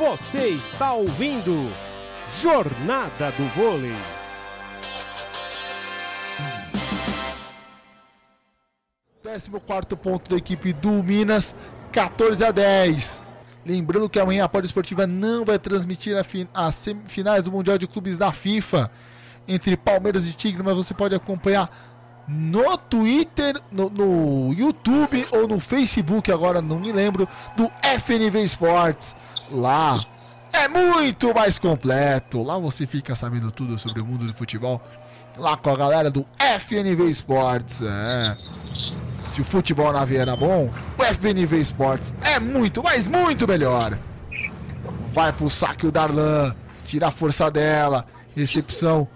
Você está ouvindo Jornada do Vôlei. Décimo quarto ponto da equipe do Minas, 14 a 10. Lembrando que amanhã a Pódio Esportiva não vai transmitir as semifinais do Mundial de Clubes da FIFA entre Palmeiras e Tigre, mas você pode acompanhar no Twitter, no, no, YouTube ou no Facebook, agora não me lembro, do FNV Sports. Lá é muito mais completo. Lá você fica sabendo tudo sobre o mundo do futebol. Lá com a galera do FNV Sports. É. Se o futebol na veia era bom, o FNV Sports é muito, mas muito melhor. Vai pro saque o Darlan, tira a força dela, recepção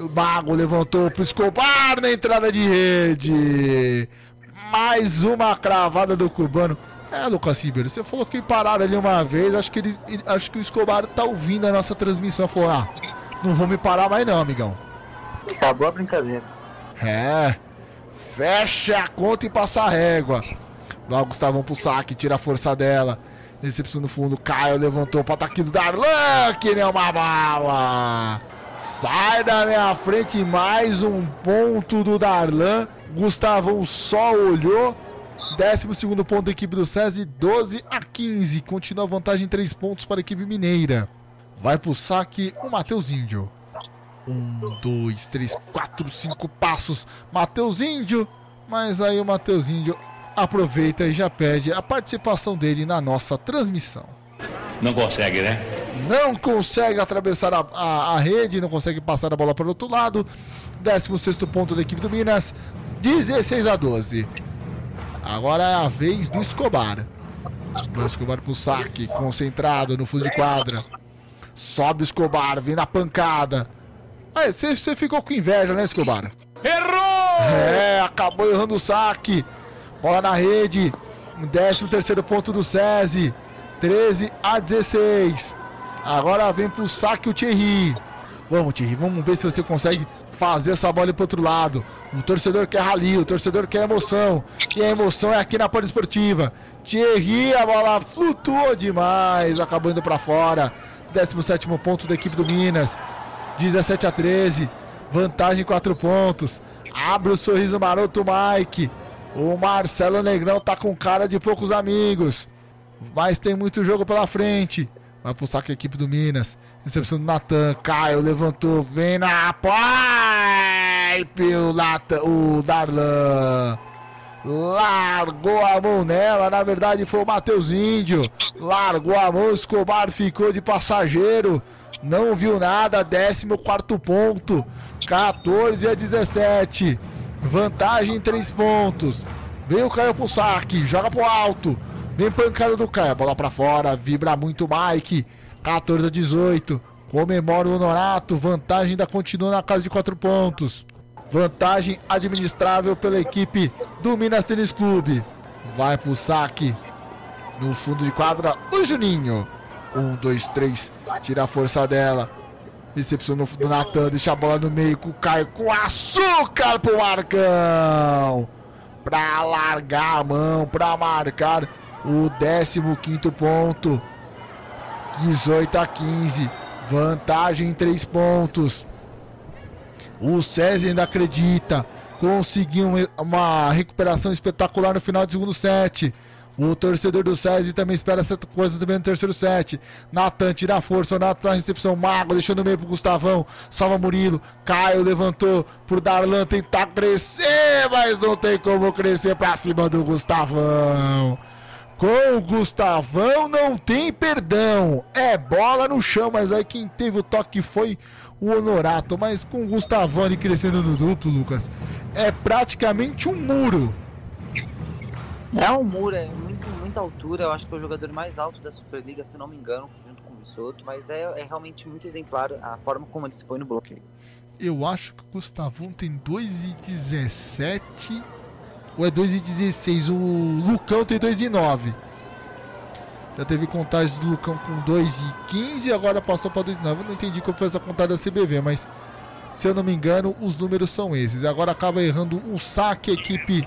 o Mago levantou pro Escobar na entrada de rede. Mais uma cravada do cubano. É, Lucas Ribeiro, você falou que pararam ali uma vez. Acho que, ele, acho que o Escobar tá ouvindo a nossa transmissão. Falou: ah, não vou me parar mais, não, amigão. Acabou a brincadeira. É. Fecha a conta e passa a régua. Lá o Gustavão pro saque, tira a força dela. Recepção no fundo, Caio levantou para ataque do Darlan, que nem uma bala. Sai da minha frente mais um ponto do Darlan. Gustavão só olhou. 12 ponto da equipe do SESI, 12 a 15. Continua a vantagem 3 pontos para a equipe mineira. Vai pro saque o Matheus Índio. 1, 2, 3, 4, 5 passos. Matheus Índio. Mas aí o Matheus Índio aproveita e já pede a participação dele na nossa transmissão. Não consegue, né? Não consegue atravessar a, a, a rede, não consegue passar a bola para o outro lado. 16 ponto da equipe do Minas, 16 a 12. Agora é a vez do Escobar. O Escobar pro saque, concentrado no fundo de quadra. Sobe o Escobar, vem na pancada. Aí, você ficou com inveja, né, Escobar? Errou! É, acabou errando o saque. Bola na rede. 13 terceiro ponto do SESI. 13 a 16. Agora vem pro saque o Thierry. Vamos, Thierry, vamos ver se você consegue fazer essa bola pro outro lado. O torcedor quer rali, o torcedor quer emoção. E a emoção é aqui na Esportiva. Thierry, a bola flutuou demais, acabou indo para fora. 17 ponto da equipe do Minas. 17 a 13. Vantagem 4 pontos. Abre o sorriso maroto, Mike. O Marcelo Negrão tá com cara de poucos amigos. Mas tem muito jogo pela frente. Vai pro saco a equipe do Minas. Recepção do Natan. Caio levantou. Vem na pipe. O, o Darlan. Largou a mão nela. Na verdade foi o Matheus Índio. Largou a mão. Escobar ficou de passageiro. Não viu nada. 14 ponto. 14 a 17. Vantagem 3 pontos. Vem o Caio pro saque. Joga pro alto. Vem pancada do Caio. Bola pra fora. Vibra muito Mike. 14 a 18. Comemora o Honorato. Vantagem ainda continua na casa de 4 pontos. Vantagem administrável pela equipe do Minas Tênis Clube. Vai pro saque. No fundo de quadra, o Juninho. 1, 2, 3. Tira a força dela. Recepção no do Natan. Deixa a bola no meio com o Caio. Com açúcar pro Marcão. Pra largar a mão. Pra marcar o 15 ponto. 18 a 15. Vantagem em 3 pontos. O César ainda acredita. Conseguiu uma recuperação espetacular no final do segundo set. O torcedor do SESI também espera essa coisa também no terceiro set. Natan tira a força, o Natan na recepção, Mago deixou no meio pro Gustavão, salva Murilo. Caio levantou pro Darlan tentar crescer, mas não tem como crescer pra cima do Gustavão. Com o Gustavão não tem perdão. É bola no chão, mas aí quem teve o toque foi o Honorato. Mas com o Gustavão ali crescendo no duplo, Lucas, é praticamente um muro. É um muro, é muito, muita altura. Eu acho que é o jogador mais alto da Superliga, se não me engano, junto com o Missoto. Mas é, é realmente muito exemplar a forma como ele se põe no bloqueio. Eu acho que o Gustavão tem 2,17 ou é 2,16? O Lucão tem 2,9. Já teve contagem do Lucão com 2,15 agora passou para 2,9. Eu não entendi como foi essa contagem da CBV, mas se eu não me engano, os números são esses. Agora acaba errando um saque a equipe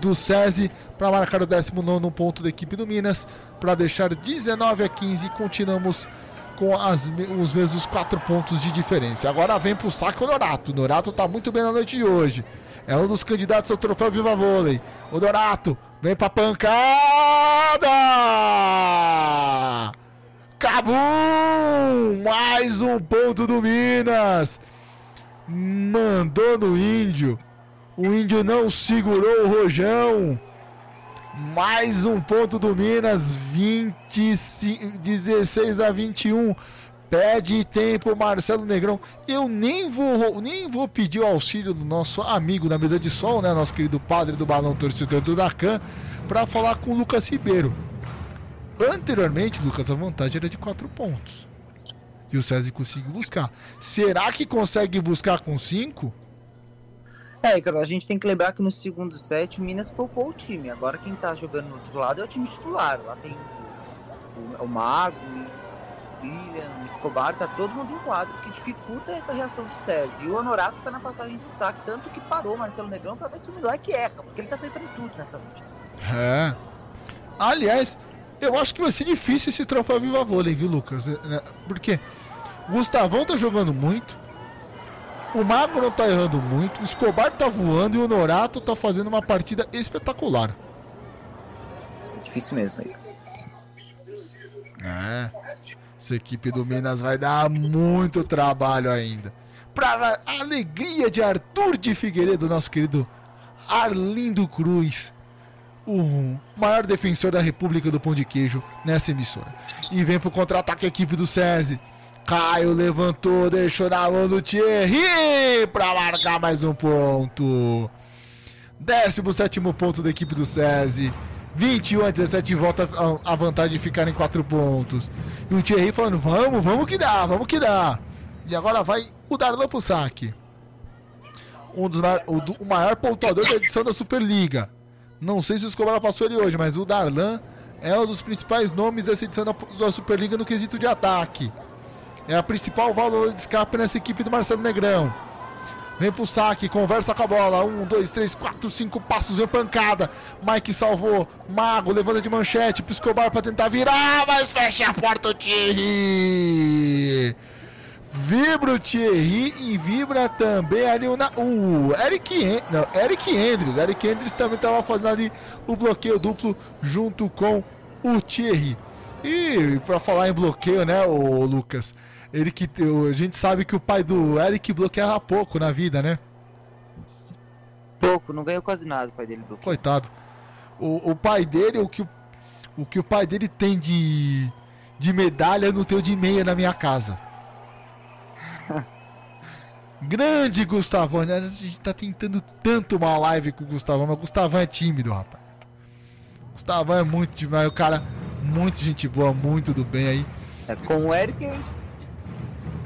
do SESI para marcar o 19 ponto da equipe do Minas, para deixar 19 a 15 e continuamos com as, os mesmos 4 pontos de diferença. Agora vem para o saque o Norato. O Norato está muito bem na noite de hoje. É um dos candidatos ao troféu Viva Vôlei. O Dorato vem pra pancada! Cabum! Mais um ponto do Minas. Mandou no índio. O índio não segurou o rojão. Mais um ponto do Minas. 25, 16 a 21. Pede tempo, Marcelo Negrão. Eu nem vou, nem vou pedir o auxílio do nosso amigo na mesa de som, né? Nosso querido padre do balão torcedor do Huracan, para falar com o Lucas Ribeiro. Anteriormente, Lucas, a vantagem era de 4 pontos. E o César conseguiu buscar. Será que consegue buscar com 5? É, cara, a gente tem que lembrar que no segundo set o Minas poupou o time. Agora quem tá jogando no outro lado é o time titular. Lá tem o, o Mago, William, o Escobar, tá todo mundo em quadro, que dificulta essa reação do César. E o Honorato tá na passagem de saque, tanto que parou o Marcelo Negrão pra ver se o moleque erra, porque ele tá aceitando tudo nessa noite. É. Aliás, eu acho que vai ser difícil esse troféu Viva Vôlei, viu, Lucas? É, é, porque o Gustavão tá jogando muito, o Mago não tá errando muito, o Escobar tá voando e o Honorato tá fazendo uma partida espetacular. É difícil mesmo aí. É. Essa equipe do Minas vai dar muito trabalho ainda. Para a alegria de Arthur de Figueiredo, nosso querido Arlindo Cruz, o maior defensor da República do Pão de Queijo nessa emissora. E vem pro contra-ataque a equipe do SESI. Caio levantou, deixou na mão do Thierry para marcar mais um ponto. 17 ponto da equipe do SESI. 21 a 17 volta a vantagem de ficar em 4 pontos. E o Thierry falando: vamos, vamos que dá, vamos que dá. E agora vai o Darlan pro saque. Um dos, o, o maior pontuador da edição da Superliga. Não sei se o Escobar passou ele hoje, mas o Darlan é um dos principais nomes dessa edição da, da Superliga no quesito de ataque. É a principal válvula de escape nessa equipe do Marcelo Negrão. Vem pro saque, conversa com a bola. Um, dois, três, quatro, cinco passos, vem pancada. Mike salvou. Mago levanta de manchete pro Escobar pra tentar virar, mas fecha a porta o Thierry. Vibra o Thierry e vibra também ali o, o Eric, não, Eric Andrews. Eric Andrews também estava fazendo ali o bloqueio duplo junto com o Thierry. E para falar em bloqueio, né, o Lucas? Ele que a gente sabe que o pai do Eric bloqueava pouco na vida, né? Pouco, não ganhou quase nada o pai dele. Coitado. O, o pai dele, o que o, o que o pai dele tem de de medalha, não tenho de meia na minha casa. Grande Gustavão, né? a gente tá tentando tanto uma live com o Gustavão, mas o Gustavão é tímido, rapaz. Gustavão é muito demais, o cara, muito gente boa, muito do bem aí. É com o Eric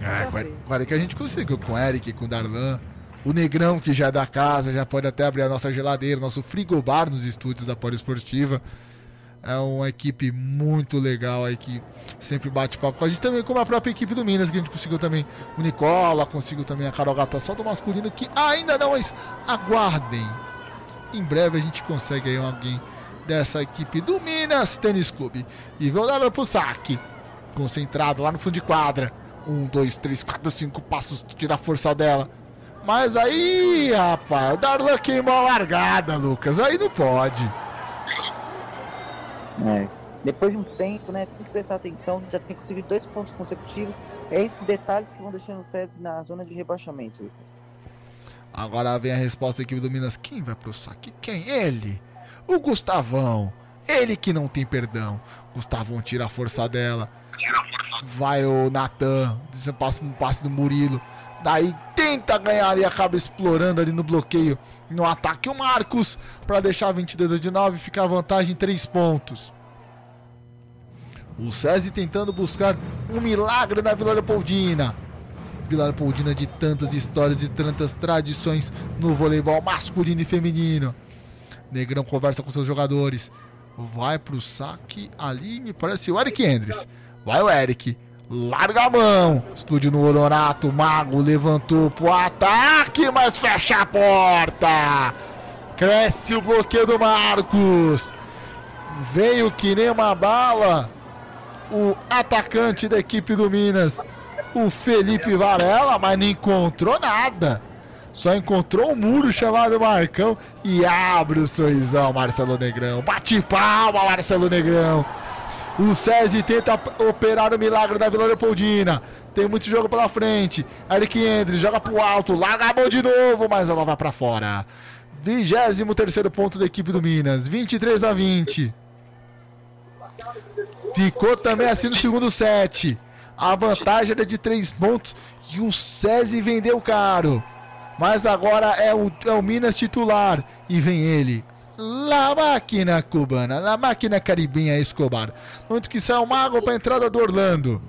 é, com o Eric a gente conseguiu, com o Eric, com o Darlan. O Negrão, que já é da casa, já pode até abrir a nossa geladeira, nosso frigobar nos estúdios da Poliesportiva. É uma equipe muito legal aí que sempre bate papo com a gente. Também como a própria equipe do Minas, que a gente conseguiu também o Nicola, conseguiu também a Carol Gata só do masculino, que ainda não, mas aguardem. Em breve a gente consegue aí alguém dessa equipe do Minas Tênis Clube. E vão dar pro saque. Concentrado lá no fundo de quadra. Um, dois, três, quatro, cinco passos, tira a força dela. Mas aí, rapaz, o Darlan queimou a largada, Lucas. Aí não pode. É. Depois de um tempo, né? Tem que prestar atenção. Já tem conseguido dois pontos consecutivos. É esses detalhes que vão deixando o César na zona de rebaixamento. Agora vem a resposta da equipe do Minas. Quem vai pro saque? Quem? Ele. O Gustavão. Ele que não tem perdão. Gustavão tira a força dela. Vai o Natan, passa um passe do Murilo. Daí tenta ganhar e acaba explorando ali no bloqueio. No ataque o Marcos para deixar 22 de 9 ficar a vantagem 3 pontos. O SESI tentando buscar um milagre na Vila Leopoldina. Vila Leopoldina de tantas histórias e tantas tradições no voleibol masculino e feminino. Negrão conversa com seus jogadores. Vai pro saque ali, me parece o Eric Andres. Vai o Eric. Larga a mão. Explodiu no Honorato. Mago levantou pro ataque, mas fecha a porta. Cresce o bloqueio do Marcos. Veio que nem uma bala. O atacante da equipe do Minas, o Felipe Varela, mas não encontrou nada. Só encontrou um muro chamado Marcão e abre o sorrisão, Marcelo Negrão. Bate palma, Marcelo Negrão. O SESI tenta operar o milagre da Vila Leopoldina. Tem muito jogo pela frente. Eric Endres joga pro alto, larga a mão de novo, mas ela vai para fora. 23 terceiro ponto da equipe do Minas, 23 a 20. Ficou também assim no segundo set. A vantagem era de 3 pontos e o SESI vendeu caro. Mas agora é o, é o Minas titular. E vem ele, La máquina cubana, la máquina caribenha Escobar. Muito que sai o mago para a entrada do Orlando.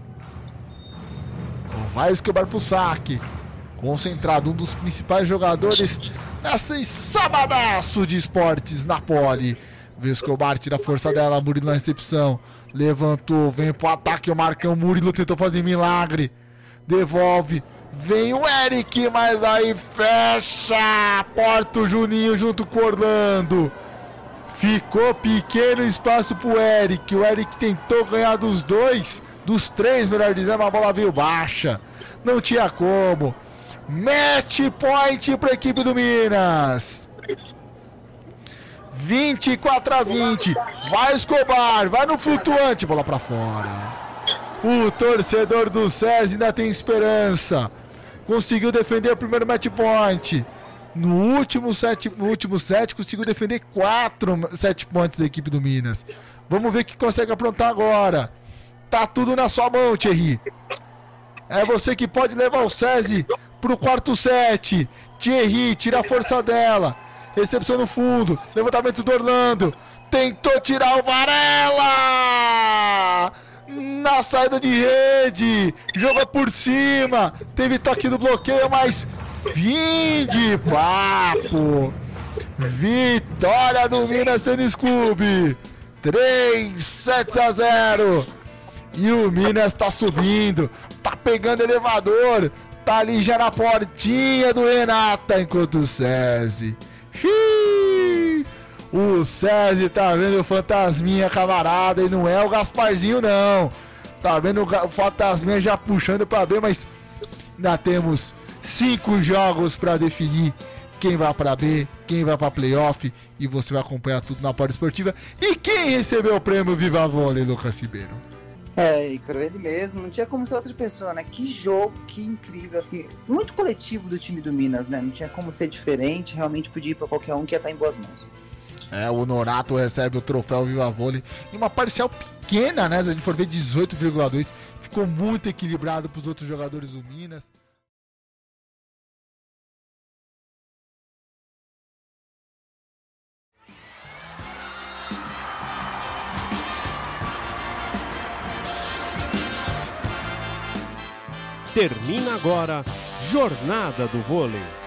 Vai Escobar pro saque. Concentrado, um dos principais jogadores nessa sabadaço de esportes na pole. Vê Escobar, tira a força dela, Murilo na recepção. Levantou, vem pro ataque, o Marcão Murilo tentou fazer milagre. Devolve, Vem o Eric, mas aí fecha. Porta o Juninho junto com o Orlando. Ficou pequeno espaço pro Eric. O Eric tentou ganhar dos dois, dos três, melhor dizendo, a bola veio baixa. Não tinha como. Match point para a equipe do Minas. 24 a 20. Vai Escobar, vai no flutuante, bola para fora. O torcedor do SESI ainda tem esperança conseguiu defender o primeiro match point. No último set, no último set conseguiu defender quatro set points da equipe do Minas. Vamos ver o que consegue aprontar agora. Tá tudo na sua mão, Thierry. É você que pode levar o SESI pro quarto set. Thierry, tira a força dela. Recepção no fundo. Levantamento do Orlando. Tentou tirar o Varela! Na saída de rede, jogou por cima, teve toque do bloqueio, mas fim de papo. Vitória do Minas Tênis Clube, 3 7 a 0. E o Minas tá subindo, tá pegando elevador, tá ali já na portinha do Renata enquanto o SESI. O SESI tá vendo o fantasminha camarada e não é o Gasparzinho não. Tá vendo o fantasminha já puxando para B, mas ainda temos cinco jogos para definir quem vai para B, quem vai para playoff e você vai acompanhar tudo na Pode Esportiva. E quem recebeu o prêmio Viva Vôlei, Lucas Ribeiro? É, Icaro, ele mesmo, não tinha como ser outra pessoa, né? Que jogo, que incrível, assim, muito coletivo do time do Minas, né? Não tinha como ser diferente, realmente podia ir para qualquer um que ia estar em boas mãos. É, o Norato recebe o troféu Viva Vôlei em uma parcial pequena, né? Se a gente for ver 18,2, ficou muito equilibrado para os outros jogadores do Minas. Termina agora Jornada do Vôlei.